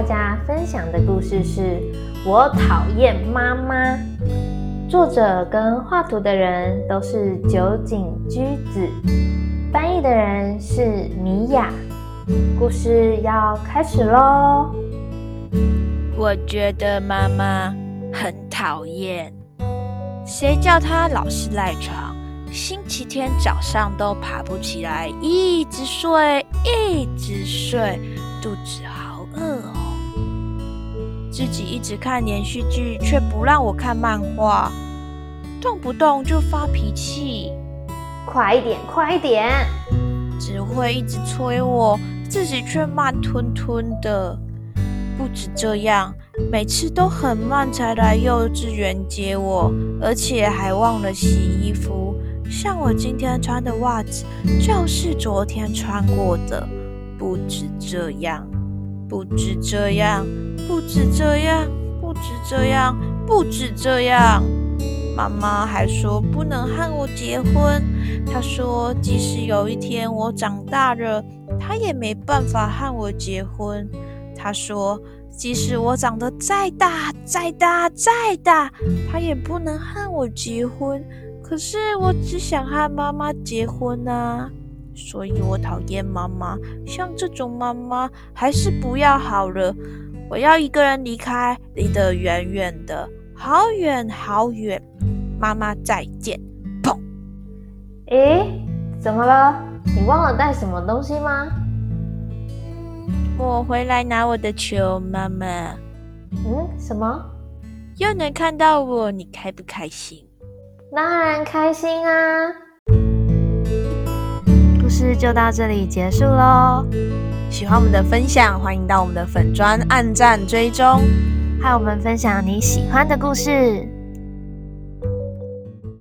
大家分享的故事是《我讨厌妈妈》，作者跟画图的人都是酒井居子，翻译的人是米娅。故事要开始喽！我觉得妈妈很讨厌，谁叫她老是赖床，星期天早上都爬不起来，一直睡，一直睡，肚子好饿。自己一直看连续剧，却不让我看漫画，动不动就发脾气，快一点，快一点！只会一直催我，自己却慢吞吞的。不止这样，每次都很慢才来幼稚园接我，而且还忘了洗衣服。像我今天穿的袜子，就是昨天穿过的。不止这样，不止这样，不止这样，不止这样，不止这样。妈妈还说不能和我结婚。她说，即使有一天我长大了，她也没办法和我结婚。她说：“即使我长得再大、再大、再大，她也不能和我结婚。可是我只想和妈妈结婚啊！所以我讨厌妈妈。像这种妈妈，还是不要好了。我要一个人离开，离得远远的，好远好远。妈妈再见。”砰！诶，怎么了？你忘了带什么东西吗？我回来拿我的球，妈妈。嗯，什么？又能看到我，你开不开心？当然开心啊！故事就到这里结束喽。喜欢我们的分享，欢迎到我们的粉砖按赞追踪，和我们分享你喜欢的故事。